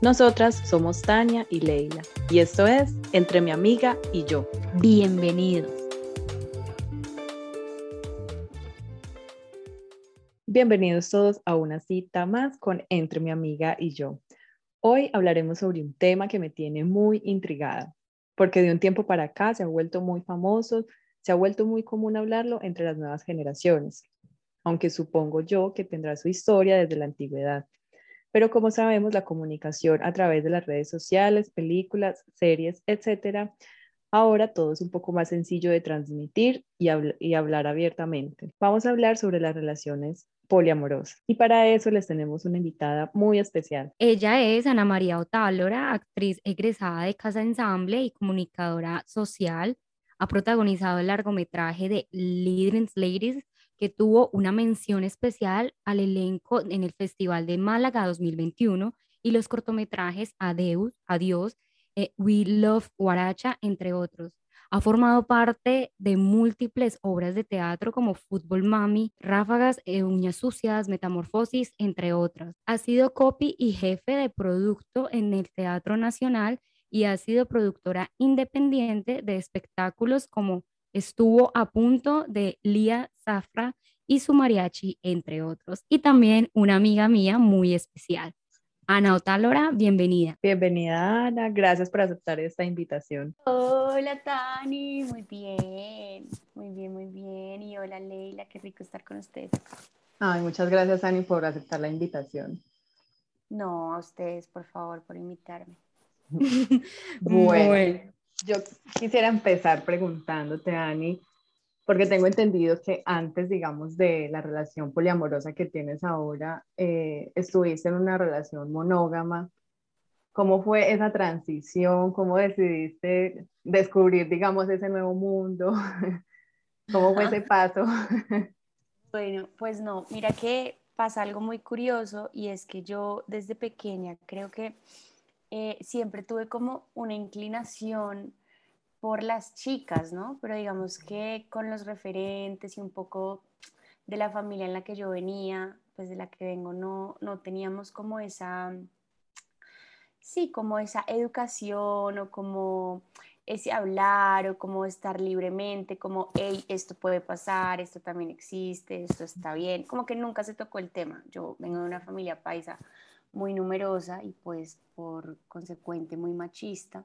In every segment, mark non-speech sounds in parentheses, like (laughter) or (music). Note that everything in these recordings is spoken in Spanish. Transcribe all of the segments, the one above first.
Nosotras somos Tania y Leila y esto es Entre mi amiga y yo. Bienvenidos. Bienvenidos todos a una cita más con Entre mi amiga y yo. Hoy hablaremos sobre un tema que me tiene muy intrigada, porque de un tiempo para acá se ha vuelto muy famoso, se ha vuelto muy común hablarlo entre las nuevas generaciones, aunque supongo yo que tendrá su historia desde la antigüedad. Pero como sabemos, la comunicación a través de las redes sociales, películas, series, etcétera, ahora todo es un poco más sencillo de transmitir y, hablar abiertamente. Vamos a hablar sobre las relaciones poliamorosas. Y para eso les tenemos una invitada muy especial. Ella es Ana María Otálora, actriz egresada de Casa Ensamble y comunicadora social. Ha protagonizado el largometraje de Leading Ladies, que tuvo una mención especial al elenco en el Festival de Málaga 2021 y los cortometrajes Adeus, Adiós, eh, We Love Guaracha, entre otros. Ha formado parte de múltiples obras de teatro como Fútbol Mami, Ráfagas, eh, Uñas Sucias, Metamorfosis, entre otras. Ha sido copy y jefe de producto en el Teatro Nacional y ha sido productora independiente de espectáculos como Estuvo a punto de Lía Zafra y su mariachi, entre otros. Y también una amiga mía muy especial. Ana Otálora, bienvenida. Bienvenida, Ana. Gracias por aceptar esta invitación. Hola, Tani. Muy bien, muy bien, muy bien. Y hola, Leila. Qué rico estar con ustedes. Ay, muchas gracias, Ani, por aceptar la invitación. No, a ustedes, por favor, por invitarme. (laughs) bueno, yo quisiera empezar preguntándote, Ani, porque tengo entendido que antes, digamos, de la relación poliamorosa que tienes ahora, eh, estuviste en una relación monógama. ¿Cómo fue esa transición? ¿Cómo decidiste descubrir, digamos, ese nuevo mundo? (laughs) ¿Cómo fue ese paso? (laughs) Bueno, pues no, mira que pasa algo muy curioso y es que yo desde pequeña creo que eh, siempre tuve como una inclinación por las chicas, ¿no? Pero digamos que con los referentes y un poco de la familia en la que yo venía, pues de la que vengo, no, no teníamos como esa, sí, como esa educación o como ese hablar o como estar libremente, como, hey, esto puede pasar, esto también existe, esto está bien, como que nunca se tocó el tema. Yo vengo de una familia paisa muy numerosa y pues por consecuente muy machista.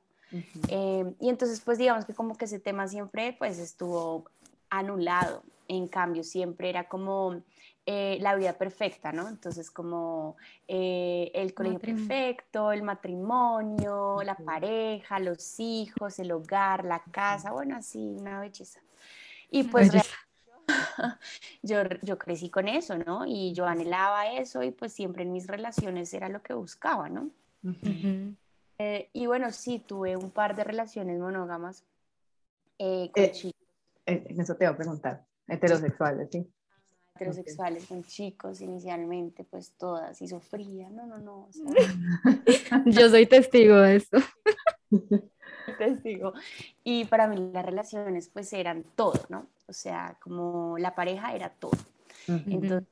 Em, y entonces, pues digamos que como que ese tema siempre pues estuvo anulado. En cambio, siempre era como eh, la vida perfecta, ¿no? Entonces, como eh, el colegio perfecto, el matrimonio, la pareja, los hijos, el hogar, la casa, bueno, así, una belleza. Y pues (laughs) yo, yo crecí con eso, ¿no? Y yo anhelaba eso y pues siempre en mis relaciones era lo que buscaba, ¿no? Eh, y bueno, sí, tuve un par de relaciones monógamas eh, con eh, chicos. En eso te voy a preguntar, heterosexuales, ¿sí? heterosexuales con chicos inicialmente, pues todas, y sufría, no, no, no. (laughs) Yo soy testigo de eso. (laughs) testigo. Y para mí las relaciones pues eran todo, ¿no? O sea, como la pareja era todo. Entonces,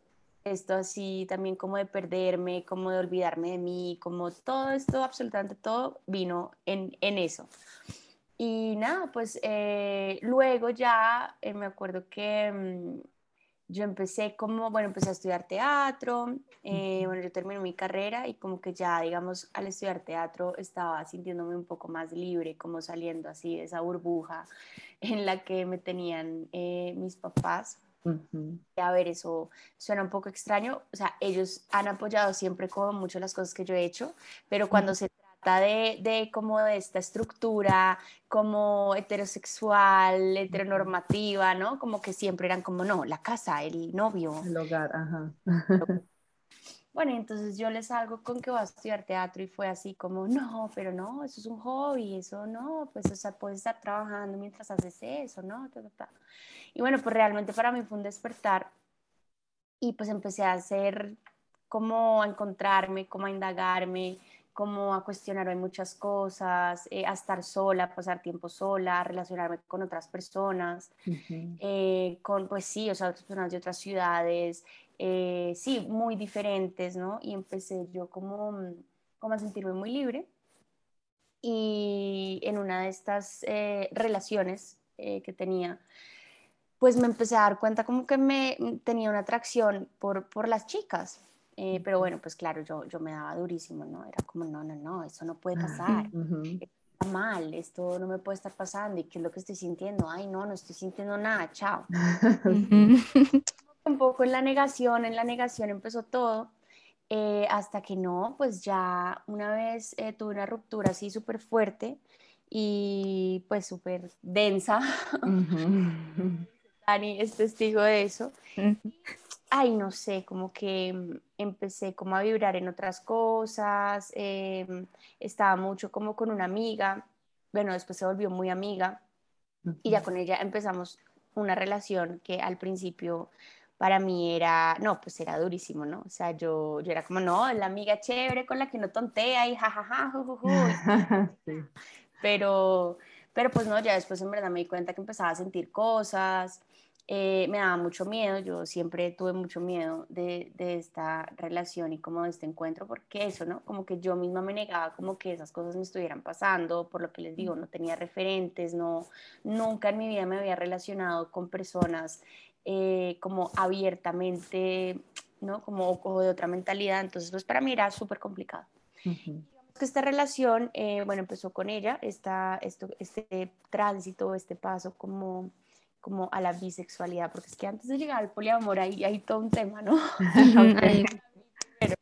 esto así también como de perderme, como de olvidarme de mí, como todo esto, absolutamente todo vino en, en eso. Y nada, pues eh, luego ya eh, me acuerdo que mm, yo empecé como, bueno, empecé a estudiar teatro, eh, bueno, yo terminé mi carrera y como que ya, digamos, al estudiar teatro estaba sintiéndome un poco más libre, como saliendo así de esa burbuja en la que me tenían eh, mis papás. A ver, eso suena un poco extraño, o sea, ellos han apoyado siempre como mucho las cosas que yo he hecho, pero cuando se de, de como de esta estructura como heterosexual, heteronormativa, ¿no? Como que siempre eran como, no, la casa, el novio. El hogar, ajá. Bueno, entonces yo les salgo con que voy a estudiar teatro y fue así como, no, pero no, eso es un hobby, eso no, pues, o sea, puedes estar trabajando mientras haces eso, ¿no? Y bueno, pues realmente para mí fue un despertar y pues empecé a hacer, como a encontrarme, como a indagarme, como a cuestionarme muchas cosas, eh, a estar sola, a pasar tiempo sola, a relacionarme con otras personas, eh, con, pues sí, o sea, otras personas de otras ciudades, eh, sí, muy diferentes, ¿no? Y empecé yo como, como a sentirme muy libre. Y en una de estas relaciones que tenía, pues me empecé a dar cuenta como que me tenía una atracción por, por las chicas, eh, pero bueno, pues claro, yo, yo me daba durísimo, ¿no? Era como, no, no, no, eso no puede pasar. Está mal, esto no me puede estar pasando. ¿Y qué es lo que estoy sintiendo? Ay, no, no estoy sintiendo nada, chao. (laughs) (laughs) Un poco en la negación, en la negación empezó todo. Eh, hasta que no, pues ya una vez eh, tuve una ruptura así súper fuerte y pues súper densa. (laughs) Dani es testigo de eso ay, no sé, como que mm, empecé como a vibrar en otras cosas, em, estaba mucho como con una amiga, bueno, después se volvió muy amiga y ya con ella empezamos una relación que al principio para mí era, no, pues era durísimo, ¿no? O sea, yo, yo era como, no, la amiga chévere con la que no tontea y jajaja, (laughs) sí. pero, pero pues no, ya después en verdad me di cuenta que empezaba a sentir cosas, eh, me daba mucho miedo, yo siempre tuve mucho miedo de, de, esta relación y como de este encuentro, porque eso, ¿no? Como que yo misma me negaba como que esas cosas me estuvieran pasando, por lo que les digo, no tenía referentes, no, nunca en mi vida me había relacionado con personas eh, como abiertamente, ¿no? Como o de otra mentalidad, entonces pues para mí era súper complicado. que esta relación, eh, bueno, empezó con ella, esta, esto, este tránsito, este paso como como a la bisexualidad, porque es que antes de llegar al poliamor ahí hay todo un tema, ¿no? (laughs) (laughs)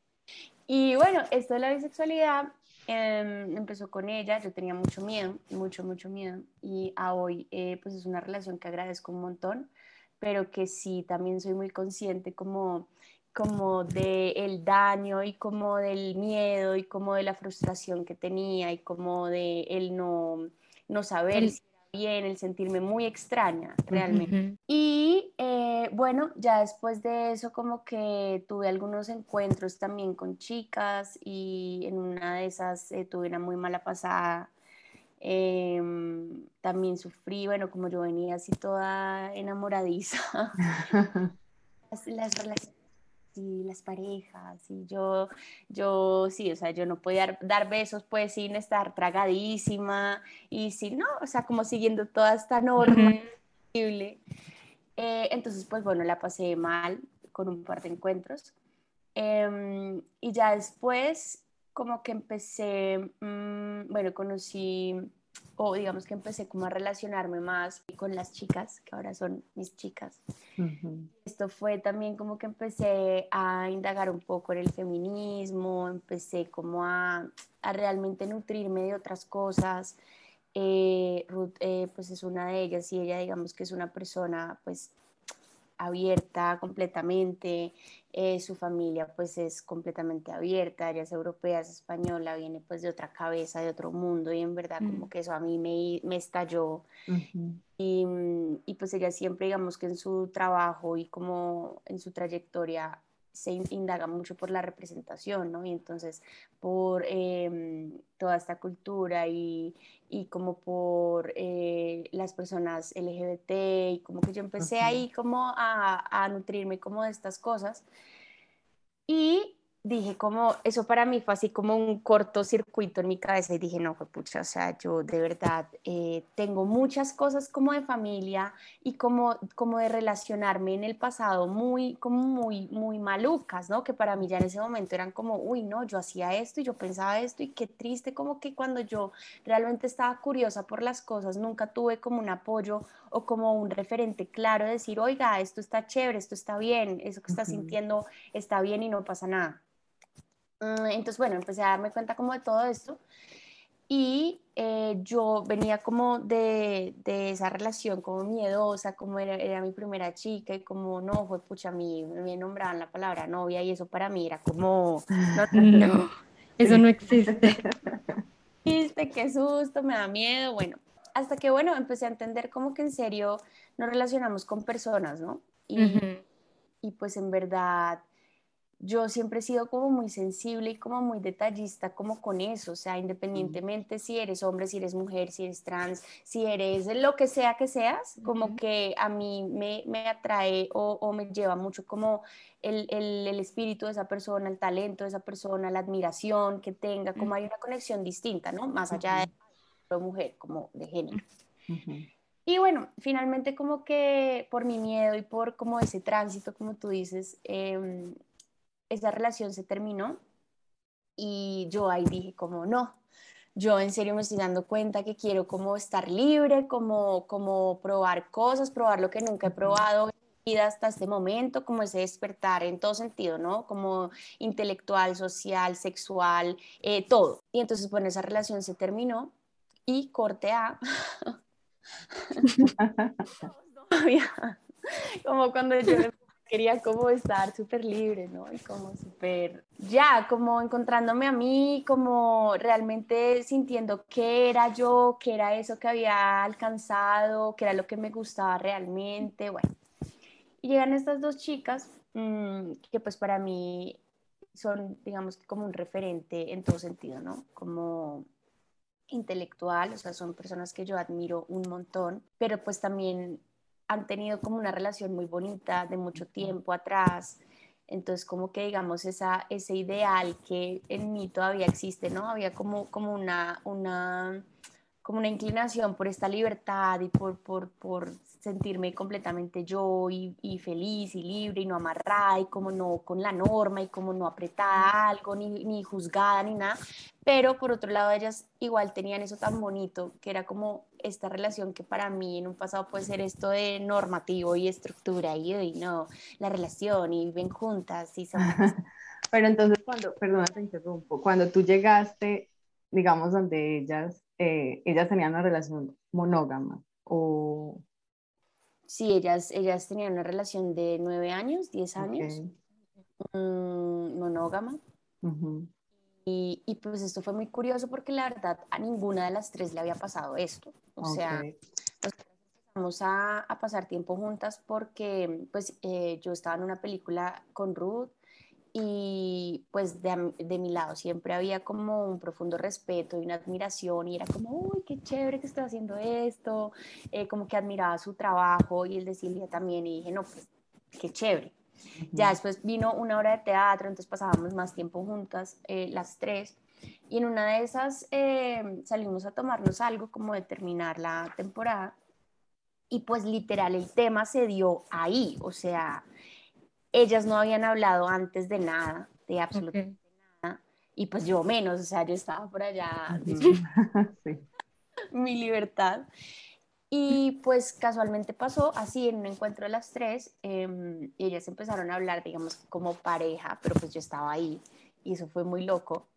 y bueno, esto de la bisexualidad em, empezó con ella, yo tenía mucho miedo, mucho, mucho miedo, y a hoy eh, pues es una relación que agradezco un montón, pero que sí, también soy muy consciente como como del el daño y como del miedo y como de la frustración que tenía y como de el no, no saber si bien, el sentirme muy extraña realmente. Y eh, bueno, ya después de eso como que tuve algunos encuentros también con chicas y en una de esas eh, tuve una muy mala pasada. Em, también sufrí, bueno, como yo venía así toda enamoradiza. (laughs) (laughs) las, las relaciones y las parejas, y yo, yo, sí, o sea, yo no podía dar, besos pues sin estar tragadísima y si no, o sea, como siguiendo toda esta norma eh, entonces, pues bueno, la pasé mal con un par de encuentros. Em, y ya después, como que empecé, mm, bueno, conocí o digamos que empecé como a relacionarme más con las chicas, que ahora son mis chicas. Esto fue también como que empecé a indagar un poco en el feminismo, empecé como a, a realmente nutrirme de otras cosas. Eh, Ruth eh, pues es una de ellas y ella digamos que es una persona pues abierta completamente, eh, su familia pues es completamente abierta, ella es europea, es española, viene pues de otra cabeza, de otro mundo y en verdad como mm. que eso a mí me, me estalló. y, y, pues ella siempre digamos que en su trabajo y como en su trayectoria se indaga mucho por la representación, ¿no? Y entonces por em, toda esta cultura y, y como por eh, las personas LGBT y como que yo empecé ahí como a, a, nutrirme como de estas cosas. Y dije como, eso para mí fue así como un cortocircuito en mi cabeza y dije, no, fue pucha, o sea, yo de verdad eh, tengo muchas cosas como de familia y como, como de relacionarme en el pasado muy, como muy, muy malucas, ¿no? Que para mí ya en ese momento eran como, uy, no, yo hacía esto y yo pensaba esto y qué triste como que cuando yo realmente estaba curiosa por las cosas, nunca tuve como un apoyo o como un referente claro de decir, oiga, esto está chévere, esto está bien, eso que estás sintiendo está bien y no pasa nada. Mm, entonces, bueno, empecé a darme cuenta como de todo esto y eh, yo venía como de, de, esa relación como miedosa, como era, era, mi primera chica y como no, fue pucha, a mí me nombraban la palabra novia y eso para mí era como, no, (laughs) eso no existe. (laughs) Viste, qué susto, me da miedo, bueno, hasta que bueno, empecé a entender como que en serio nos relacionamos con personas, ¿no? Y, y pues en verdad yo siempre he sido como muy sensible y como muy detallista como con eso, o sea, independientemente si eres hombre, si eres mujer, si eres trans, si eres lo que sea que seas, como que a mí me, me atrae o, o, me lleva mucho como el, el, el, espíritu de esa persona, el talento de esa persona, la admiración que tenga, como hay una conexión distinta, ¿no? Más allá de mujer, como de género. Y bueno, finalmente como que por mi miedo y por como ese tránsito, como tú dices, eh, esa relación se terminó y yo ahí dije como no, yo en serio me estoy dando cuenta que quiero como estar libre, como, como probar cosas, probar lo que nunca he probado hasta este momento, como ese despertar en todo sentido, ¿no? Como intelectual, social, sexual, eh, todo. Y entonces, bueno, esa relación se terminó y corte a... como cuando yo quería como estar súper libre, ¿no? Y como súper, ya, como encontrándome a mí, como realmente sintiendo qué era yo, qué era eso que había alcanzado, qué era lo que me gustaba realmente, bueno. Y llegan estas dos chicas mmm, que pues para mí son, digamos, como un referente en todo sentido, ¿no? Como intelectual, o sea, son personas que yo admiro un montón, pero pues también han tenido como una relación muy bonita de mucho tiempo atrás. Entonces, como que digamos, esa, ese ideal que en mí todavía existe, ¿no? Había como, como, una, una, como una inclinación por esta libertad y por, por, por sentirme completamente yo y, y, feliz y libre y no amarrada y como no con la norma y como no apretada algo ni, ni juzgada ni nada. Pero por otro lado, ellas igual tenían eso tan bonito que era como esta relación que para mí en un pasado puede ser esto de normativo y estructura y, y no, la relación y viven juntas y son... (laughs) Pero entonces cuando, perdona te interrumpo, cuando tú llegaste, digamos, donde ellas, eh, ellas tenían una relación monógama o Sí, ellas, ellas tenían una relación de nueve años, diez años, mm, monógama. y, y, pues esto fue muy curioso porque la verdad a ninguna de las tres le había pasado esto. O sea, empezamos a, a, pasar tiempo juntas porque pues eh, yo estaba en una película con Ruth y pues de, de, mi lado siempre había como un profundo respeto y una admiración y era como, uy, qué chévere que estoy haciendo esto, eh, como que admiraba su trabajo y el de Silvia también y dije, no, pues qué chévere. Ya después vino una hora de teatro, entonces pasábamos más tiempo juntas, eh, las tres, y en una de esas eh, salimos a tomarnos algo como de terminar la temporada y pues literal el tema se dio ahí, o sea, ellas no habían hablado antes de nada, de absolutamente nada, y pues yo menos, o sea, yo estaba por allá, (laughs) (laughs) sí. mi libertad. Y pues casualmente pasó así en un encuentro de las tres, eh, y ellas empezaron a hablar, digamos, como pareja, pero pues yo estaba ahí, y eso fue muy loco,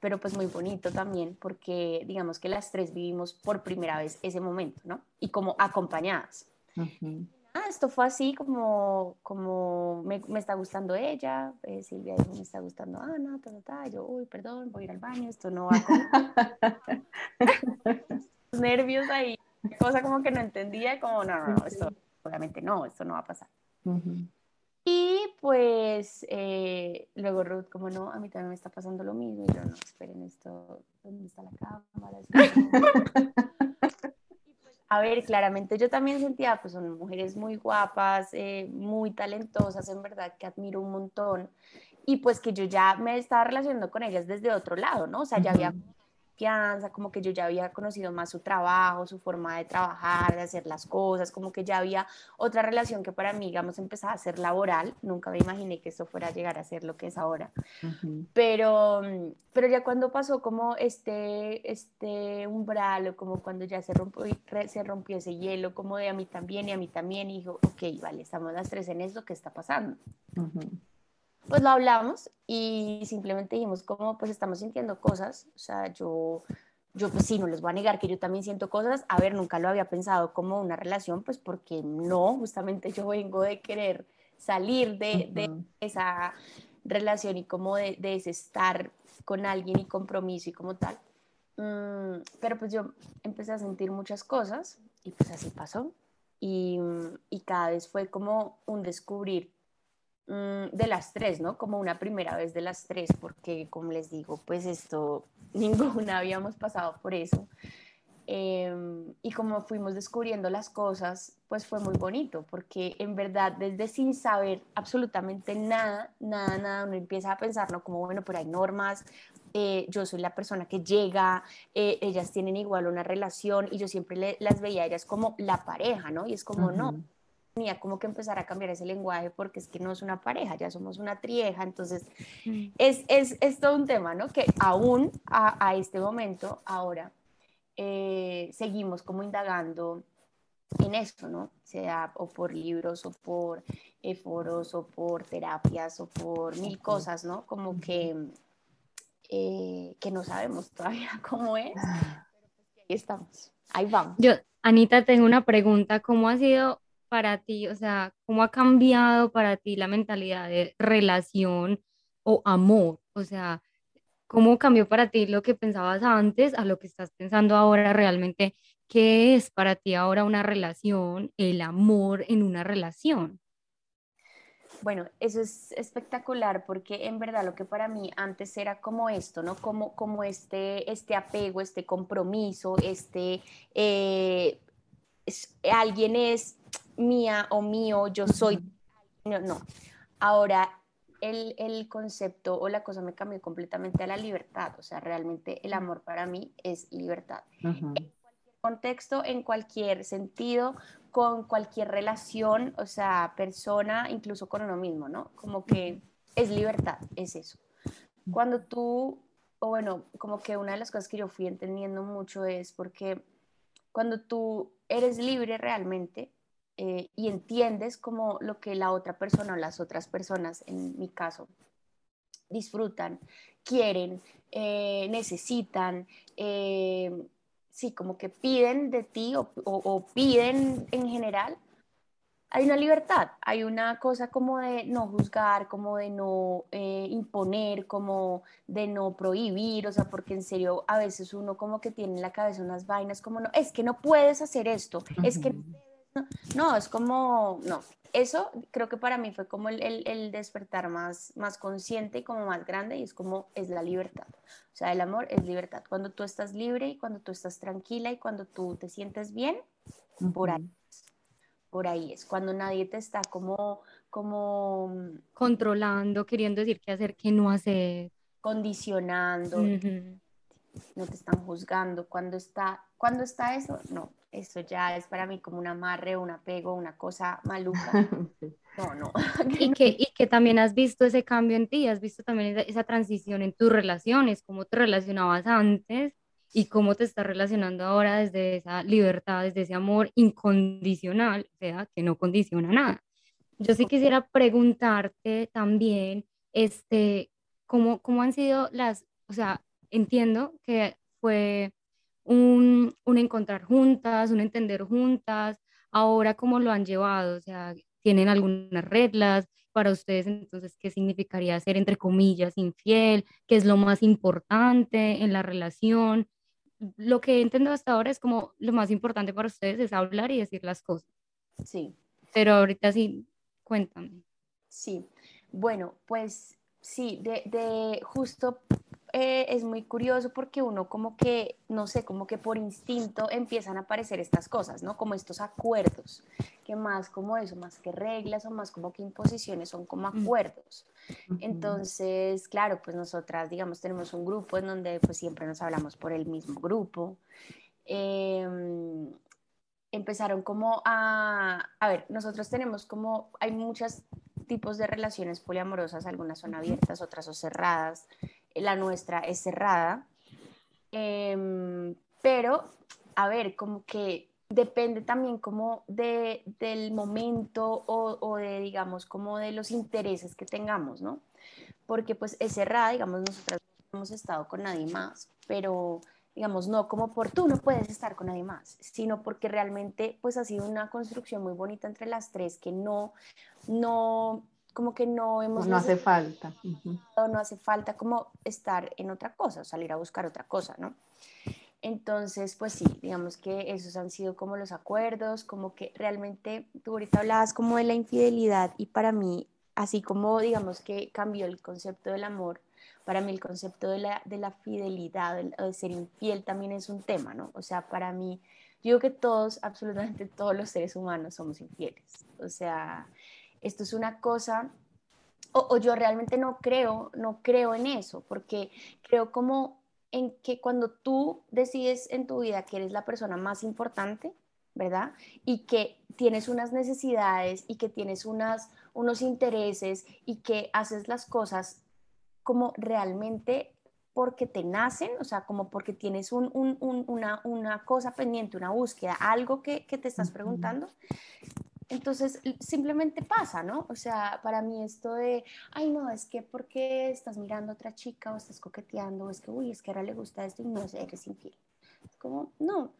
pero pues muy bonito también, porque digamos que las tres vivimos por primera vez ese momento, ¿no? Y como acompañadas. Uh ah, esto fue así como, como me, me está gustando ella, eh, Silvia dijo, me está gustando Ana, ta, ta, ta. yo, uy, perdón, voy a ir al baño, esto no va (laughs) Los nervios ahí, cosa como que no entendía, como, no, no, no, esto obviamente no, esto no va a pasar. Y pues eh, luego Ruth, como no, a mí también me está pasando lo mismo. Y yo, no, esperen esto, ¿dónde está la cámara? (laughs) A ver, claramente yo también sentía, pues son mujeres muy guapas, eh, muy talentosas, en verdad, que admiro un montón. y pues que yo ya me estaba relacionando con ellas desde otro lado, ¿no? O sea, ya había confianza, como que yo ya había conocido más su trabajo, su forma de trabajar, de hacer las cosas, como que ya había otra relación que para mí, digamos, empezaba a ser laboral. Nunca me imaginé que esto fuera a llegar a ser lo que es ahora. pero, pero ya cuando pasó como este, este umbral o como cuando ya se rompió, se rompió ese hielo, como de a mí también y a mí también, y dijo, ok, vale, estamos las tres en esto, ¿qué está pasando? Pues lo hablamos y simplemente dijimos como pues estamos sintiendo cosas, o sea, yo, yo pues sí, no les voy a negar que yo también siento cosas, a ver, nunca lo había pensado como una relación, pues porque no, justamente yo vengo de querer salir de, de esa relación y como de, de, ese estar con alguien y compromiso y como tal. Mm, pero pues yo empecé a sentir muchas cosas y pues así pasó. Y, y cada vez fue como un descubrir de las tres, ¿no? Como una primera vez de las tres, porque como les digo, pues esto, (laughs) ninguna habíamos pasado por eso. Em, y como fuimos descubriendo las cosas, pues fue muy bonito, porque en verdad desde sin saber absolutamente nada, nada, nada, uno empieza a pensarlo como, bueno, pero hay normas, eh, yo soy la persona que llega, eh, ellas tienen igual una relación y yo siempre las veía a ellas como la pareja, ¿no? Y es como, no, tenía como que empezar a cambiar ese lenguaje porque es que no es una pareja, ya somos una trieja, entonces es, es, es todo un tema, ¿no? Que aún a, a este momento, ahora, eh, seguimos como indagando en esto, ¿no? Sea o por libros o por eh, foros o por terapias o por mil cosas, ¿no? Como que, eh, que no sabemos todavía (laughs) cómo es, pero pues ahí estamos, ahí vamos. Yo, Anita, tengo una pregunta, ¿cómo ha sido para ti? O sea, ¿cómo ha cambiado para ti la mentalidad de relación o amor? O sea, ¿cómo cambió para ti lo que pensabas antes a lo que estás pensando ahora realmente? ¿Qué es para ti ahora una relación, el amor en una relación? Bueno, eso es espectacular porque en verdad lo que para mí antes era como esto, ¿no? Como, como este, este apego, este compromiso, este, eh, alguien es mía o mío, yo soy. No, no. Ahora el, el, concepto o la cosa me cambió completamente a la libertad. O sea, realmente el amor para mí es libertad. En cualquier contexto, en cualquier sentido, con cualquier relación, o sea, persona, incluso con uno mismo, ¿no? Como que es libertad, es eso. Cuando tú, o bueno, como que una de las cosas que yo fui entendiendo mucho es porque cuando tú eres libre realmente, eh, y entiendes como lo que la otra persona o las otras personas, en mi caso, disfrutan, quieren, eh, necesitan, eh, sí, como que piden de ti o, piden en general, hay una libertad, hay una cosa como de no juzgar, como de no imponer, como de no prohibir, o sea, porque en serio a veces uno como que tiene en la cabeza unas vainas como, no, es que no puedes hacer esto, es que no, es como, no, eso creo que para mí fue como el, el, despertar más, más consciente y como más grande y es como es la libertad. O sea, el amor es libertad. Cuando tú estás libre y cuando tú estás tranquila y cuando tú te sientes bien, por ahí. Por ahí es cuando nadie te está como, como controlando, queriendo decir qué hacer, qué no hacer, condicionando, no te están juzgando. Cuando está, cuando está eso, no, eso ya es para mí como un amarre, un apego, una cosa maluca. (laughs) No, no. (laughs) y, que, y que también has visto ese cambio en ti, has visto también esa, transición en tus relaciones, cómo te relacionabas antes y cómo te estás relacionando ahora desde esa libertad, desde ese amor incondicional, o sea, que no condiciona nada. Yo sí quisiera preguntarte también, este, cómo, cómo han sido las, o sea, entiendo que fue un, encontrar juntas, un entender juntas, ahora cómo lo han llevado, o sea, tienen algunas reglas para ustedes, entonces, ¿qué significaría ser, entre comillas, infiel? ¿Qué es lo más importante en la relación? Lo que entiendo hasta ahora es como lo más importante para ustedes es hablar y decir las cosas. Sí. Pero ahorita sí, cuéntame. Sí, bueno, pues sí, de, de justo eh, es muy curioso porque uno como que, no sé, como que por instinto empiezan a aparecer estas cosas, ¿no? Como estos acuerdos, que más como eso, más que reglas o más como que imposiciones, son como acuerdos. Entonces, claro, pues nosotras, digamos, tenemos un grupo en donde pues siempre nos hablamos por el mismo grupo. Em, empezaron como a, a ver, nosotros tenemos como, hay muchos tipos de relaciones poliamorosas, algunas son abiertas, otras son cerradas, la nuestra es cerrada, em, pero, a ver, como que depende también como de, del momento o, de, digamos, como de los intereses que tengamos, ¿no? Porque pues es cerrada, digamos, nosotras no hemos estado con nadie más, pero digamos, no como por tú no puedes estar con nadie más, sino porque realmente pues ha sido una construcción muy bonita entre las tres que no, no, como que no hemos... No hace falta. No hace falta como estar en otra cosa, salir a buscar otra cosa, ¿no? Entonces, pues sí, digamos que esos han sido como los acuerdos, como que realmente tú ahorita hablabas como de la infidelidad y para mí, así como digamos que cambió el concepto del amor, para mí el concepto de la, de la fidelidad, de, ser infiel también es un tema, ¿no? O sea, para mí, yo digo que todos, (laughs) absolutamente todos los seres humanos somos infieles. O sea, esto es una cosa, o, o yo realmente no creo, no creo en eso, porque creo como en que cuando tú decides en tu vida que eres la persona más importante, ¿verdad? Y que tienes unas necesidades y que tienes unas, unos intereses y que haces las cosas como realmente porque te nacen, o sea, como porque tienes un, un, una, una, cosa pendiente, una búsqueda, algo que, que te estás preguntando. Entonces, simplemente pasa, ¿no? O sea, para mí esto de, ay, no, es que porque estás mirando a otra chica o estás coqueteando, o es que, uy, es que ahora le gusta esto y no eres infiel. Es como, no,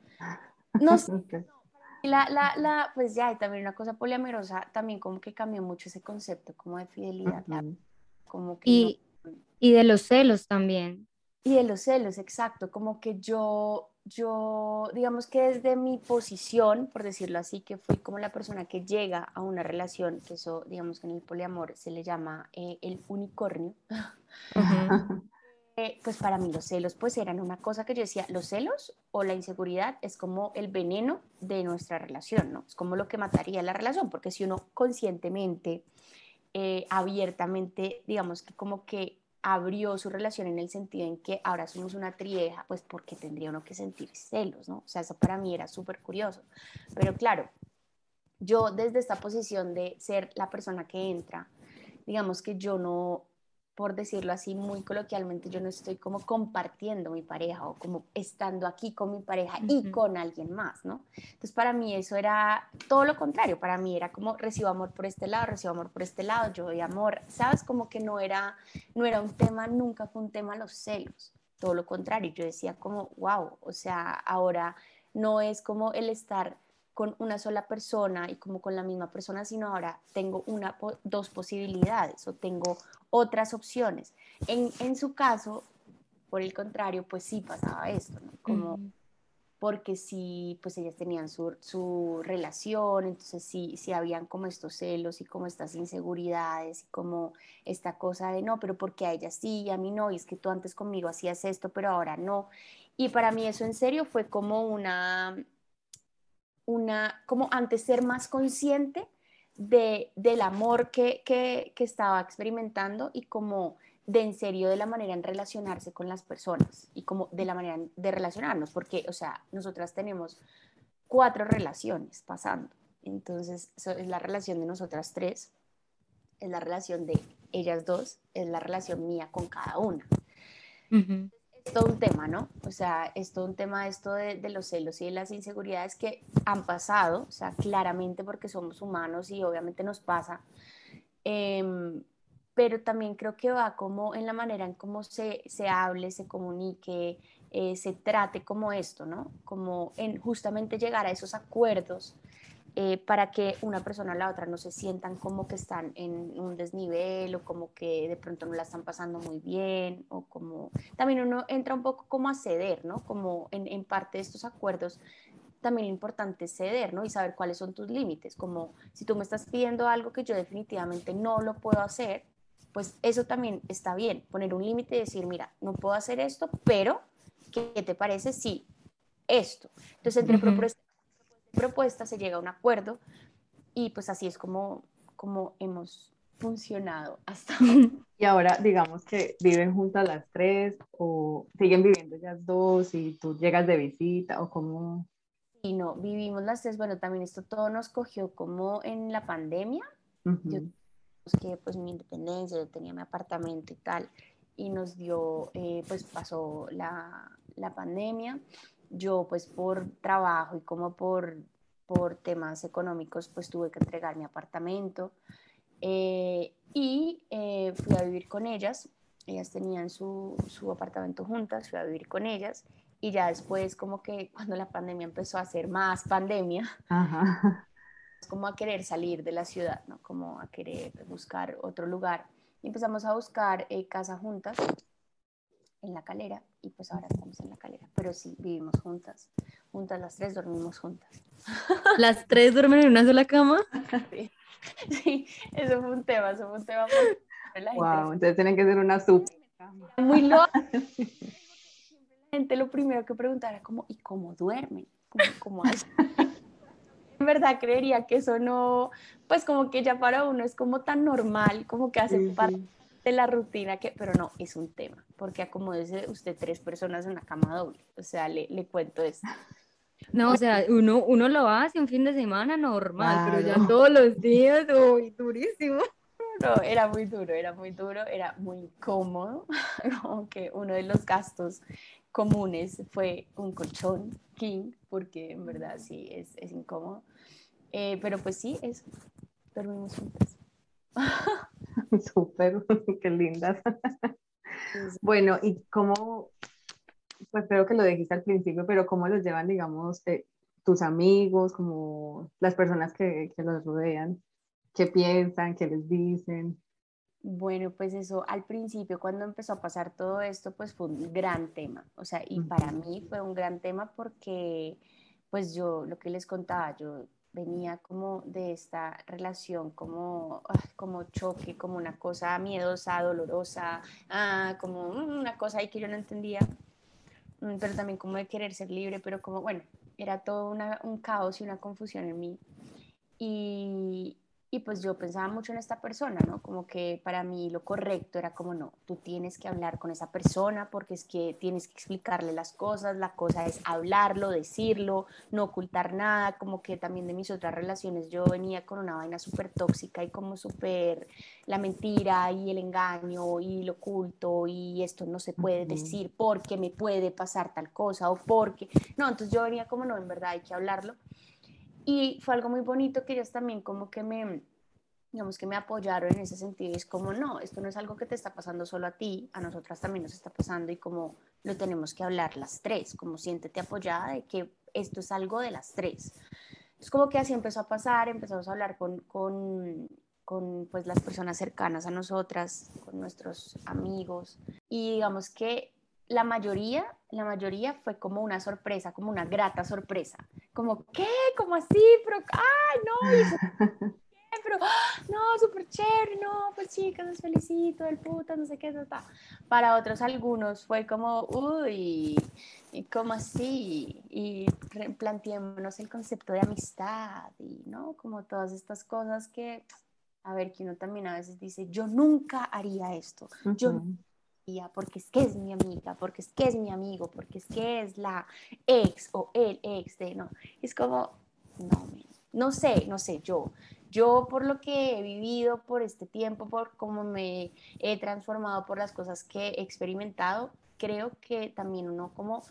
no sé. (laughs) La, la, la, pues ya, y también una cosa poliamorosa, también como que cambió mucho ese concepto como de fidelidad. Como que y, y de los celos también. Y de los celos, exacto, como que yo, yo, digamos que desde mi posición, por decirlo así, que fui como la persona que llega a una relación, que eso, digamos que en el poliamor se le llama eh, el unicornio, (laughs) eh, pues para mí los celos pues eran una cosa que yo decía, los celos o la inseguridad es como el veneno de nuestra relación, ¿no? Es como lo que mataría la relación, porque si uno conscientemente, eh, abiertamente, digamos que como que abrió su relación en el sentido en que ahora somos una trieja, pues porque tendría uno que sentir celos, ¿no? O sea, eso para mí era súper curioso. Pero claro, yo desde esta posición de ser la persona que entra, digamos que yo no, por decirlo así muy coloquialmente, yo no estoy como compartiendo mi pareja o como estando aquí con mi pareja y con alguien más, ¿no? Entonces para mí eso era todo lo contrario, para mí era como recibo amor por este lado, recibo amor por este lado, yo doy amor, ¿sabes? Como que no era, no era un tema, nunca fue un tema los celos, todo lo contrario, yo decía como, wow, o sea, ahora no es como el estar con una sola persona y como con la misma persona, sino ahora tengo una, dos posibilidades o tengo otras opciones. En, en su caso, por el contrario, pues sí pasaba esto, ¿no? Como, porque sí, pues ellas tenían su, su, relación, entonces sí, sí habían como estos celos y como estas inseguridades y como esta cosa de no, pero porque a ella sí y a mí no, y es que tú antes conmigo hacías esto, pero ahora no. Y para mí eso en serio fue como una, una, como antes ser más consciente de, del amor que, que, que, estaba experimentando y como de en serio de la manera en relacionarse con las personas y como de la manera de relacionarnos, porque, o sea, nosotras tenemos cuatro relaciones pasando. Entonces, es la relación de nosotras tres, es la relación de ellas dos, es la relación mía con cada una todo un tema, ¿no? O sea, es todo un tema esto de, de, los celos y de las inseguridades que han pasado, o sea, claramente porque somos humanos y obviamente nos pasa, eh, pero también creo que va como en la manera en cómo se, se hable, se comunique, eh, se trate como esto, ¿no? Como en justamente llegar a esos acuerdos eh, para que una persona o la otra no se sientan como que están en un desnivel o como que de pronto no la están pasando muy bien o como también uno entra un poco como a ceder, ¿no? Como en, en parte de estos acuerdos también lo importante es ceder, ¿no? Y saber cuáles son tus límites, como si tú me estás pidiendo algo que yo definitivamente no lo puedo hacer, pues eso también está bien, poner un límite y decir, mira, no puedo hacer esto, pero ¿qué te parece si esto? Entonces, entre propuestas se llega a un acuerdo y pues así es como, como hemos funcionado hasta (laughs) Y ahora, digamos que viven juntas las tres o siguen viviendo ellas dos y tú llegas de visita o cómo... Y no, vivimos las tres, bueno, también esto todo nos cogió como en la pandemia. Yo que pues mi independencia, yo tenía mi apartamento y tal, y nos dio, eh, pues pasó la, la pandemia. Yo pues por trabajo y como por, por temas económicos pues tuve que entregar mi apartamento. Eh, y eh, fui a vivir con ellas. Ellas tenían su, su, apartamento juntas, fui a vivir con ellas. Y ya después, como que cuando la pandemia empezó a ser más pandemia, (laughs) como a querer salir de la ciudad, ¿no? Como a querer buscar otro lugar. Y empezamos a buscar eh, casa juntas en la calera y pues ahora estamos en la calera, pero sí, vivimos juntas, juntas las tres, dormimos juntas. ¿Las tres duermen en una sola cama? Sí. Sí, eso fue un tema, eso fue un tema. wow, entonces tienen que ser una super Muy loca. (laughs) La gente lo primero que preguntara como, ¿y cómo duermen? ¿Cómo, cómo (laughs) en verdad creería que eso no, pues como que ya para uno es como tan normal, como que hace parte de la rutina, que, pero no, es un tema, porque acomódese usted tres personas en una cama doble, o sea, le, le cuento esto. No, o sea, uno, uno lo hace un fin de semana normal, pero ya todos los días, uy, durísimo. No, era muy duro, era muy duro, era muy incómodo, (laughs) como que uno de los gastos comunes fue un colchón king, porque en verdad sí, es, es incómodo. Eh, pero pues sí, eso, dormimos juntas. (laughs) (laughs) Súper, (laughs) qué lindas. Bueno, ¿y cómo, pues creo que lo dijiste al principio, pero ¿cómo los llevan, digamos, eh, tus amigos, como las personas que, que los rodean? ¿Qué piensan? ¿Qué les dicen? Bueno, pues eso al principio, cuando empezó a pasar todo esto, pues fue un gran tema. O sea, y para mí fue un gran tema porque, pues yo, lo que les contaba, yo venía como de esta relación como, como choque, como una cosa miedosa, dolorosa, ah, como una cosa ahí que yo no entendía. Mm, pero también como de querer ser libre, pero como, bueno, era todo un caos y una confusión en mí. Y, y pues yo pensaba mucho en esta persona, ¿no? Como que para mí lo correcto era como, no, tú tienes que hablar con esa persona porque es que tienes que explicarle las cosas, la cosa es hablarlo, decirlo, no ocultar nada, como que también de mis otras relaciones yo venía con una vaina súper tóxica y como súper la mentira y el engaño y lo oculto y esto no se puede decir porque me puede pasar tal cosa o porque, no, entonces yo venía como, no, en verdad hay que hablarlo. Y fue algo muy bonito que ellas también como que me, digamos que me apoyaron en ese sentido. Es como, no, esto no es algo que te está pasando solo a ti, a nosotras también nos está pasando y como lo tenemos que hablar las tres, como siéntete apoyada de que esto es algo de las tres. Es como que así empezó a pasar, empezamos a hablar con, con, con pues, las personas cercanas a nosotras, con nuestros amigos. Y digamos que la mayoría, la mayoría fue como una sorpresa, como una grata sorpresa. Como, ¿qué? ¿Cómo así? Pero, ¡ay, no! ¿Qué? Pero, ¡ah! no, súper chévere, no, pues chicas, les felicito, el puta, no sé qué, está. Para otros, algunos fue como, uy, ¿cómo así? Y planteémonos el concepto de amistad y, ¿no? Como todas estas cosas que, a ver, que uno también a veces dice, yo nunca haría esto, yo porque es que es mi amiga, porque es que es mi amigo, porque es que es la ex o el ex de, no, es como, no, no sé, no sé, yo, yo por lo que he vivido por este tiempo, por cómo me he transformado, por las cosas que he experimentado, creo que también uno como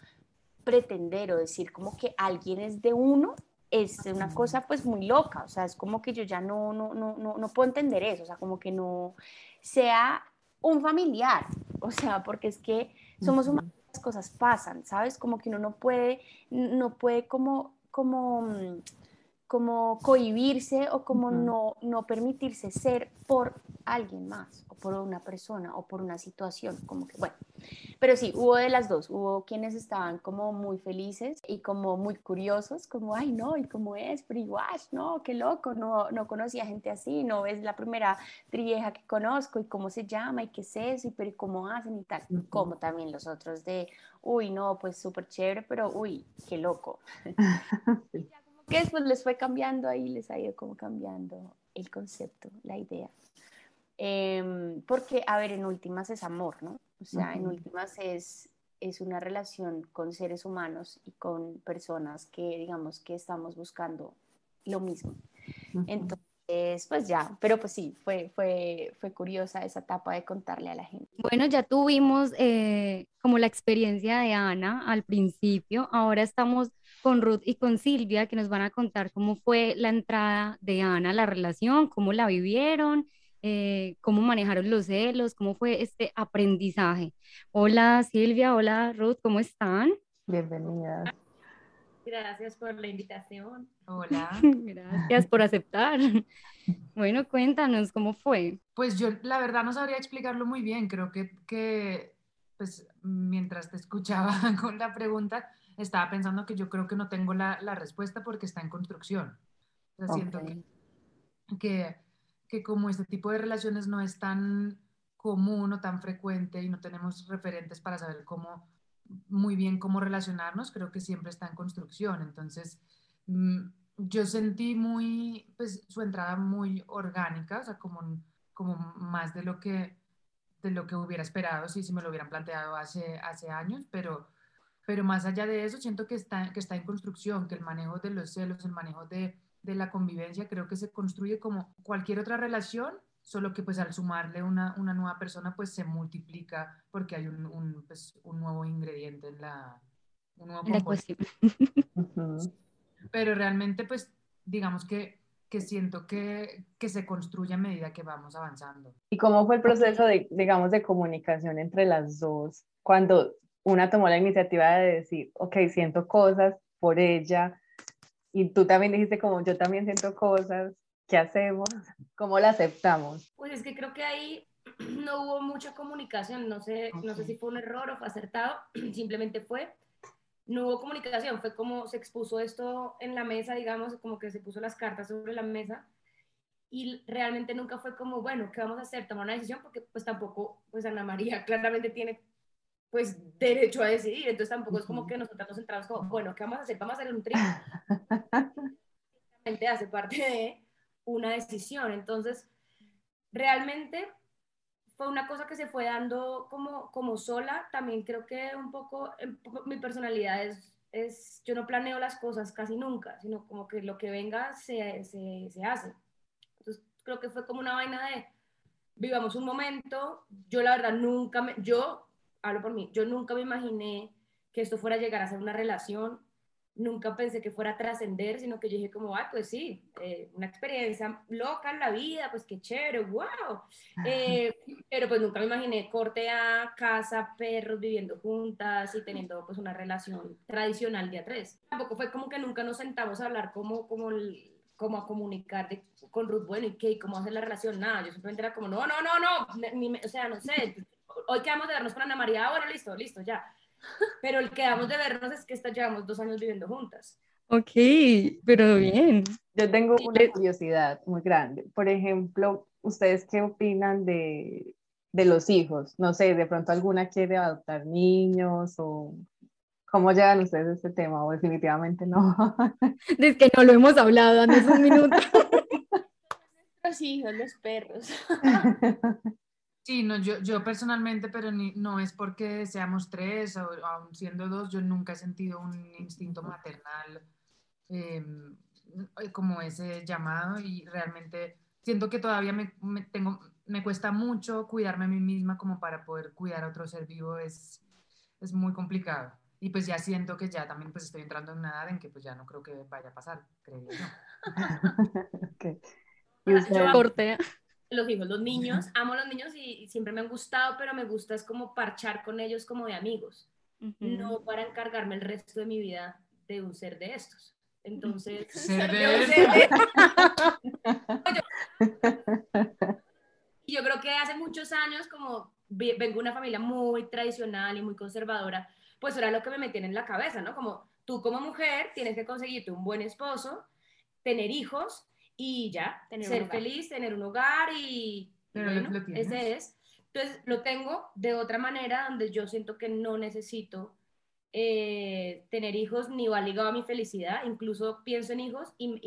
pretender o decir como que alguien es de uno es una cosa pues muy loca, o sea, es como que yo ya no, no, no, no, no puedo entender eso, o sea, como que no sea un familiar, o sea, porque es que somos humanos, las cosas pasan, ¿sabes? Como que uno no puede, no puede como, como, mm, como cohibirse o como no, no permitirse ser por alguien más o por una persona o por una situación, como que, bueno, Pero sí, hubo de las dos, hubo quienes estaban como muy felices y como muy curiosos, como, ay, no, ¿y cómo es? Pero igual, no, qué loco, no, no conocía gente así, no es la primera trieja que conozco y cómo se llama y qué es eso y pero cómo hacen y tal, como también los otros de, uy, no, pues súper chévere, pero uy, qué loco. (laughs) que después les fue cambiando ahí, les ha ido como cambiando el concepto, la idea. Em, porque, a ver, en últimas es amor, ¿no? O sea, en últimas es, es una relación con seres humanos y con personas que, digamos, que estamos buscando lo mismo. Entonces, pues ya, pero pues sí, fue, fue, fue curiosa esa etapa de contarle a la gente. Bueno, ya tuvimos eh, como la experiencia de Ana al principio, ahora estamos con Ruth y con Silvia que nos van a contar cómo fue la entrada de Ana a la relación, cómo la vivieron eh, cómo manejaron los celos, cómo fue este aprendizaje. Hola Silvia, hola Ruth, ¿cómo están? Bienvenida. Gracias por la invitación. Hola. (laughs) Gracias por aceptar. Bueno, cuéntanos cómo fue. Pues yo la verdad no sabría explicarlo muy bien. Creo que, que pues mientras te escuchaba (laughs) con la pregunta, estaba pensando que yo creo que no tengo la, la respuesta porque está en construcción. O sea, siento que, que que como este tipo de relaciones no es tan común o tan frecuente y no tenemos referentes para saber cómo, muy bien cómo relacionarnos, creo que siempre está en construcción. Entonces, mm, yo sentí muy, pues su entrada muy orgánica, o sea, como, como más de lo que de lo que hubiera esperado si, si me lo hubieran planteado hace, hace años, pero, pero más allá de eso, siento que está, que está en construcción, que el manejo de los celos, el manejo de, de la convivencia creo que se construye como cualquier otra relación, solo que pues al sumarle una, una nueva persona pues se multiplica porque hay un, un, pues, un nuevo ingrediente en la, un nuevo Pero realmente pues digamos que, que siento que, que, se construye a medida que vamos avanzando. ¿Y cómo fue el proceso de, digamos, de comunicación entre las dos? Cuando una tomó la iniciativa de decir, ok, siento cosas por ella, y tú también dijiste como yo también siento cosas, ¿qué hacemos? ¿Cómo la aceptamos? Pues es que creo que ahí (clears throat) no hubo mucha comunicación, no sé, no sé si fue un error o fue acertado, (clears throat) simplemente fue, no hubo comunicación, fue como se expuso esto en la mesa, digamos, como que se puso las cartas sobre la mesa y realmente nunca fue como, bueno, ¿qué vamos a hacer? Tomar una decisión porque pues tampoco, pues Ana María (laughs) claramente tiene pues derecho a decidir, entonces tampoco es como que nosotros nos centramos como, bueno, ¿qué vamos a hacer? Vamos a hacer un trío. realmente hace parte de una decisión, entonces realmente fue una cosa que se fue dando como, como sola, también creo que un poco mi personalidad es, es, yo no planeo las cosas casi nunca, sino como que lo que venga se, se, se hace. Entonces creo que fue como una vaina de, vivamos un momento, yo la verdad nunca me, yo hablo por mí, yo nunca me imaginé que esto fuera a llegar a ser una relación, nunca pensé que fuera a trascender, sino que yo dije como, ah, pues sí, eh, una experiencia loca en la vida, pues qué chévere, wow. Eh, pero pues nunca me imaginé corte a casa, perros viviendo juntas y teniendo pues una relación tradicional de a tres. Tampoco fue como que nunca nos sentamos a hablar como, como, como a comunicar con Ruth, bueno, ¿y qué? ¿Cómo hacer la relación? Nada, yo simplemente era como, no, no, no, no, o sea, no sé, hoy quedamos de vernos con Ana María, ah, bueno, listo, listo, ya. Pero el quedamos de vernos es que está, llevamos dos años viviendo juntas. Ok, pero bien. Yo tengo una curiosidad muy grande. Por ejemplo, ¿ustedes qué opinan de, de los hijos? No sé, de pronto alguna quiere adoptar niños o ¿Cómo llegan ustedes este tema? O definitivamente no. (laughs) Es que no lo hemos hablado hace un minuto. (laughs) Los hijos, los perros. (laughs) Sí, no, yo, yo personalmente, pero no es porque seamos tres o aún siendo dos, yo nunca he sentido un instinto maternal em, como ese llamado y realmente siento que todavía me, tengo, me cuesta mucho cuidarme a mí misma como para poder cuidar a otro ser vivo, es, es muy complicado. Y pues ya siento que ya también pues estoy entrando en una edad en que pues ya no creo que vaya a pasar, creo yo. (laughs) okay. Yo, los hijos, los niños, amo a los niños y, siempre me han gustado, pero me gusta es como parchar con ellos como de amigos, no para encargarme el resto de mi vida de un ser de estos. Entonces, (laughs) y yo creo que hace muchos años como vengo de una familia muy tradicional y muy conservadora, pues era lo que me metían en la cabeza, ¿no? Como tú como mujer tienes que conseguirte un buen esposo, tener hijos y ya, tener ser feliz, tener un hogar y, bueno, ese es. Entonces lo tengo de otra manera donde yo siento que no necesito eh, tener hijos ni va ligado a mi felicidad, incluso pienso en hijos y,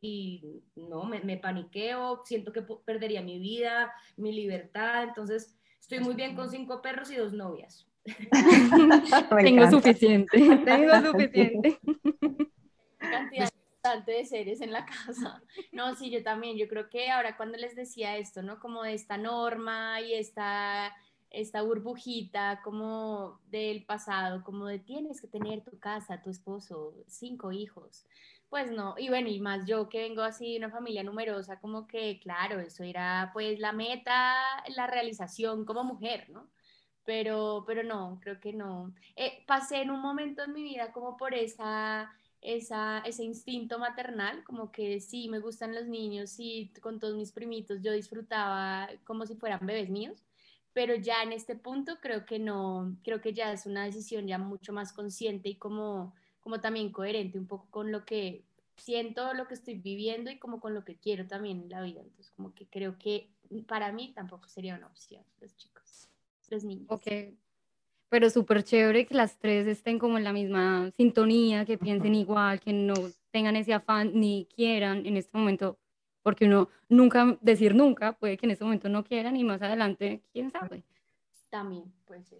y, no, me, me, paniqueo, siento que perdería mi vida, mi libertad, entonces estoy muy bien con cinco perros y dos novias. (laughs) (laughs) tengo suficiente, tengo (laughs) suficiente. Cantidad de seres en la (laughs) casa. No, sí, yo también, yo creo que ahora cuando les decía esto, ¿no? Como de esta norma y esta esta burbujita como del pasado, como de tienes que tener tu casa, tu esposo, cinco hijos. Pues no, y bueno, y más yo que vengo así de una familia numerosa, como que claro, eso era pues la meta, la realización como mujer, ¿no? Pero, pero no, creo que no. Eh, pasé en un momento en mi vida como por esa, esa, ese instinto maternal, como que sí, me gustan los niños, sí, con todos mis primitos yo disfrutaba como si fueran bebés míos pero ya en este punto creo que no, creo que ya es una decisión ya mucho más consciente y como, como también coherente un poco con lo que siento, lo que estoy viviendo y como con lo que quiero también en la vida. Entonces como que creo que para mí tampoco sería una opción los chicos, los niños. Ok, pero súper chévere que las tres estén como en la misma sintonía, que piensen igual, que no tengan ese afán ni quieran en este momento porque uno nunca, decir nunca, puede que en este momento no quieran y más adelante, quién sabe. También puede ser.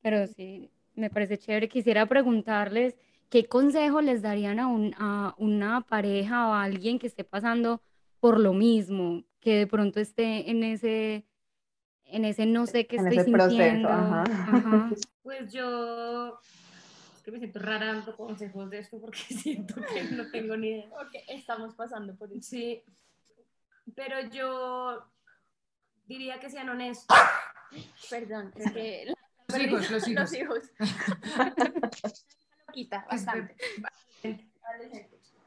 Pero sí, me parece chévere. Quisiera preguntarles qué consejo les darían a, un, a una pareja o a alguien que esté pasando por lo mismo, que de pronto esté en ese, en ese no sé qué estoy sintiendo. (laughs) Pues yo que me siento rara dando consejos de esto porque (laughs) siento que no tengo ni idea. Porque estamos pasando por eso. Sí, pero yo diría que sean honestos. Perdón, es que... Los hijos, los hijos. (laughs) Los hijos. Quita bastante.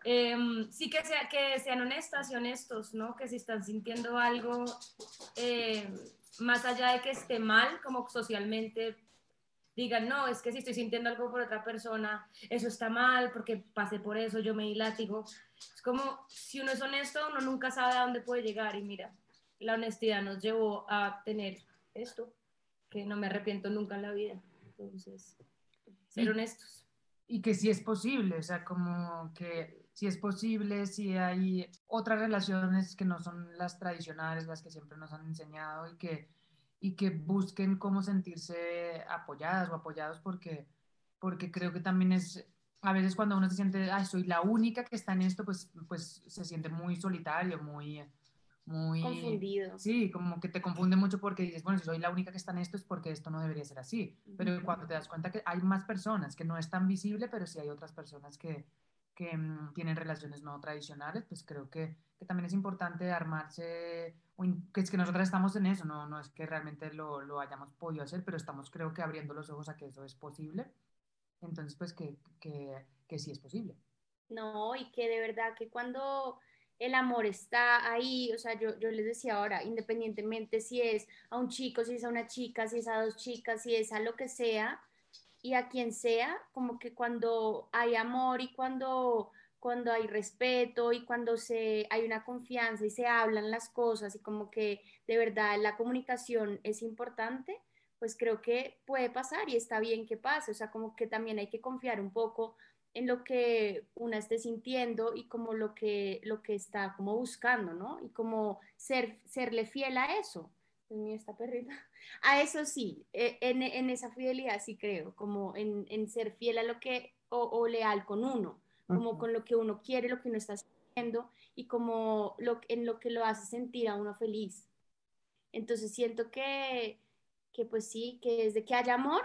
Eh, sí que, sea, que sean honestas y honestos, ¿no? Que si están sintiendo algo, eh, más allá de que esté mal, como socialmente digan, no, es que si estoy sintiendo algo por otra persona, eso está mal, porque pasé por eso, yo me di látigo. Es como, si uno es honesto, uno nunca sabe a dónde puede llegar y mira, la honestidad nos llevó a tener esto, que no me arrepiento nunca en la vida. Entonces, ser honestos. Y que sí es posible, o sea, como que si es posible, si hay otras relaciones que no son las tradicionales, las que siempre nos han enseñado y que y que busquen cómo sentirse apoyadas o apoyados porque, porque creo que también es, a veces cuando uno se siente, ay, soy la única que está en esto, pues, pues se siente muy solitario, muy... Muy confundido. Sí, como que te confunde mucho porque dices, bueno, si soy la única que está en esto es porque esto no debería ser así. Pero cuando te das cuenta que hay más personas, que no es tan visible, pero sí hay otras personas que, que mm, tienen relaciones no tradicionales, pues creo que, que también es importante armarse que es que nosotras estamos en eso, no, no es que realmente lo, lo, hayamos podido hacer, pero estamos creo que abriendo los ojos a que eso es posible. Entonces, pues que, que, que sí es posible. No, y que de verdad que cuando el amor está ahí, o sea, yo, yo les decía ahora, independientemente si es a un chico, si es a una chica, si es a dos chicas, si es a lo que sea, y a quien sea, como que cuando hay amor y cuando cuando hay respeto y cuando se, hay una confianza y se hablan las cosas y como que de verdad la comunicación es importante, pues creo que puede pasar y está bien que pase, o sea, como que también hay que confiar un poco en lo que una esté sintiendo y como lo que, lo que está como buscando, ¿no? Y como ser, serle fiel a eso. Dios mío, esta perrita. (laughs) A eso sí, e, en, en esa fidelidad sí creo, como en, en ser fiel a lo que, o, o leal con uno como con lo que uno quiere, lo que uno está haciendo y como lo, en lo que lo hace sentir a uno feliz. Entonces siento que, que pues sí, que desde que haya amor,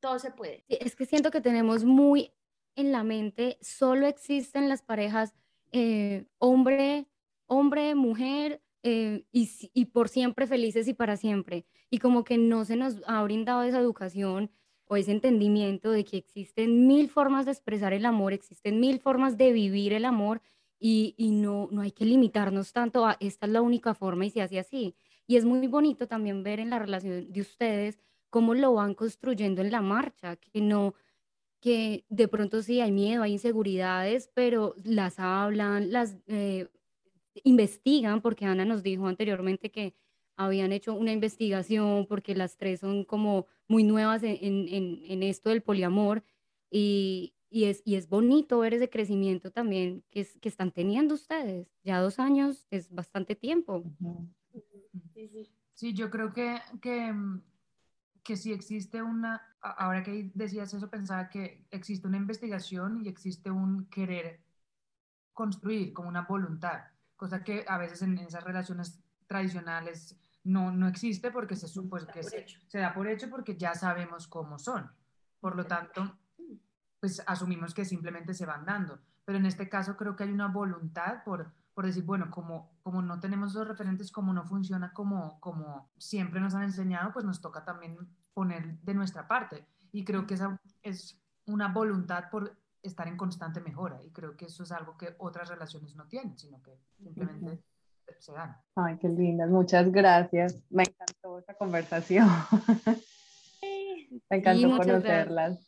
todo se puede. es que siento que tenemos muy en la mente, solo existen las parejas eh, hombre, hombre, mujer, eh, y, y, por siempre felices y para siempre. Y como que no se nos ha brindado esa educación o ese entendimiento de que existen mil formas de expresar el amor, existen mil formas de vivir el amor y, y no, no hay que limitarnos tanto a esta es la única forma y se hace así. Y es muy bonito también ver en la relación de ustedes cómo lo van construyendo en la marcha, que no, que de pronto sí hay miedo, hay inseguridades, pero las hablan, las eh, investigan, porque Ana nos dijo anteriormente que habían hecho una investigación porque las tres son como muy nuevas en, en, en esto del poliamor y, y, es, y es bonito ver ese crecimiento también que, es, que están teniendo ustedes. Ya dos años es bastante tiempo. Sí, yo creo que, que, que si existe una, ahora que decías eso, pensaba que existe una investigación y existe un querer construir como una voluntad, cosa que a veces en esas relaciones tradicionales no, no existe porque se supone que se, se, da por hecho porque ya sabemos cómo son. Por lo tanto, pues asumimos que simplemente se van dando. Pero en este caso creo que hay una voluntad por, por decir, bueno, como, como no tenemos los referentes, como no funciona como, como siempre nos han enseñado, pues nos toca también poner de nuestra parte. Y creo que esa es una voluntad por estar en constante mejora. Y creo que eso es algo que otras relaciones no tienen, sino que simplemente se dan. Ay, qué lindas. Muchas gracias. Me encantó esta conversación. (laughs) Me encantó conocerlas.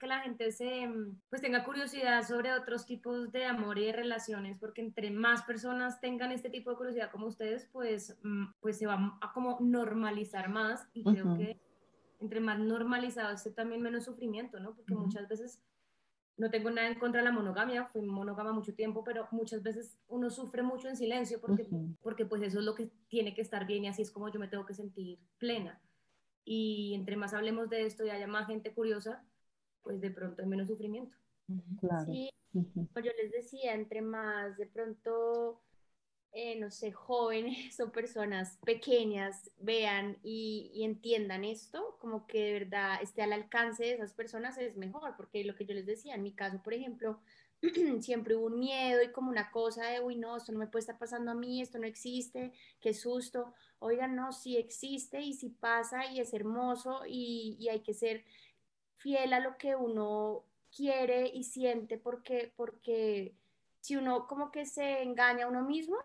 Que la gente se, pues tenga curiosidad sobre otros tipos de amor y de relaciones, porque entre más personas tengan este tipo de curiosidad como ustedes, pues, mm, pues se va a como normalizar más y creo que entre más normalizado esté también menos sufrimiento, ¿no? Porque muchas veces no tengo nada en contra de la monogamia, fui monógama mucho tiempo, pero muchas veces uno sufre mucho en silencio porque, porque pues eso es lo que tiene que estar bien y así es como yo me tengo que sentir plena. Y entre más hablemos de esto y haya más gente curiosa, pues de pronto hay menos sufrimiento. Claro. Sí, como yo les decía, entre más de pronto eh, no sé, jóvenes (laughs) o personas pequeñas vean y, entiendan esto, como que de verdad esté al alcance de esas personas es mejor, porque lo que yo les decía, en mi caso, por ejemplo, (clears throat) siempre hubo un miedo y como una cosa de, uy, no, esto no me puede estar pasando a mí, esto no existe, qué susto. Oigan, no, sí existe y sí pasa y es hermoso y, y hay que ser fiel a lo que uno quiere y siente porque, porque si uno como que se engaña a uno mismo,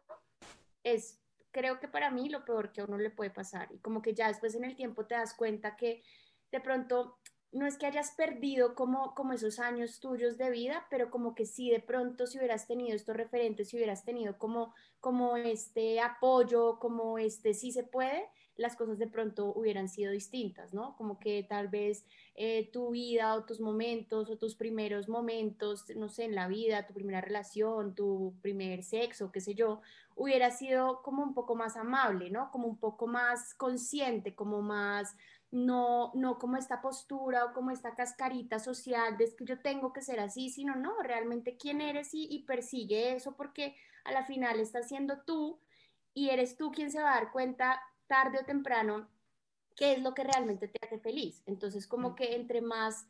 es creo que para mí lo peor que a uno le puede pasar. Y como que ya después en el tiempo te das cuenta que de pronto no es que hayas perdido como, como esos años tuyos de vida, pero como que sí, de pronto si hubieras tenido estos referentes, si hubieras tenido como, como este apoyo, como este sí se puede, las cosas de pronto hubieran sido distintas, ¿no? Como que tal vez eh, tu vida o tus momentos o tus primeros momentos, no sé, en la vida, tu primera relación, tu primer sexo, qué sé yo, hubiera sido como un poco más amable, ¿no? Como un poco más consciente, como más, no, no como esta postura o como esta cascarita social de que yo tengo que ser así, sino no, realmente quién eres y, y persigue eso porque a la final estás siendo tú y eres tú quien se va a dar cuenta tarde o temprano qué es lo que realmente te hace feliz. Entonces, como que entre más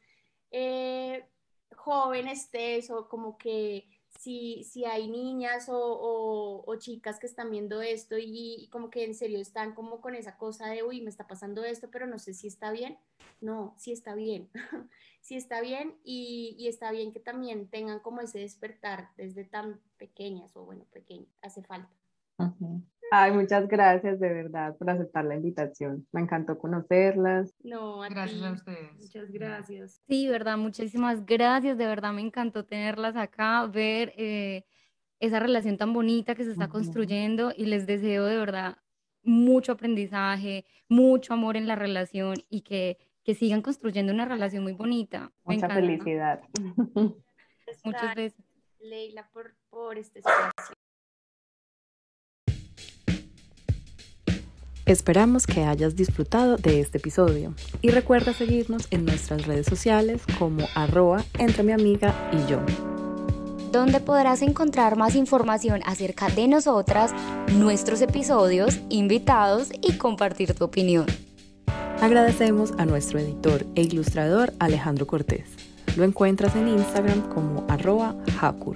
eh, joven estés o como que si, si hay niñas o, o, chicas que están viendo esto y, como que en serio están como con esa cosa de, uy, me está pasando esto, pero no sé si está bien. No, sí está bien, (laughs) sí está bien y, y, está bien que también tengan como ese despertar desde tan pequeñas o bueno, pequeñas, hace falta. Ay, muchas gracias de verdad por aceptar la invitación. Me encantó conocerlas. No, gracias a ustedes. Muchas gracias. Sí, verdad, muchísimas gracias. De verdad me encantó tenerlas acá, ver eh, esa relación tan bonita que se está construyendo y les deseo de verdad mucho aprendizaje, mucho amor en la relación y que, que sigan construyendo una relación muy bonita. Mucha felicidad. Muchas gracias. Leila, por, por este espacio. Esperamos que hayas disfrutado de este episodio y recuerda seguirnos en nuestras redes sociales como arroba entre mi amiga y yo. Donde podrás encontrar más información acerca de nosotras, nuestros episodios, invitados y compartir tu opinión. Agradecemos a nuestro editor e ilustrador Alejandro Cortés. Lo encuentras en Instagram como arroba Hakur.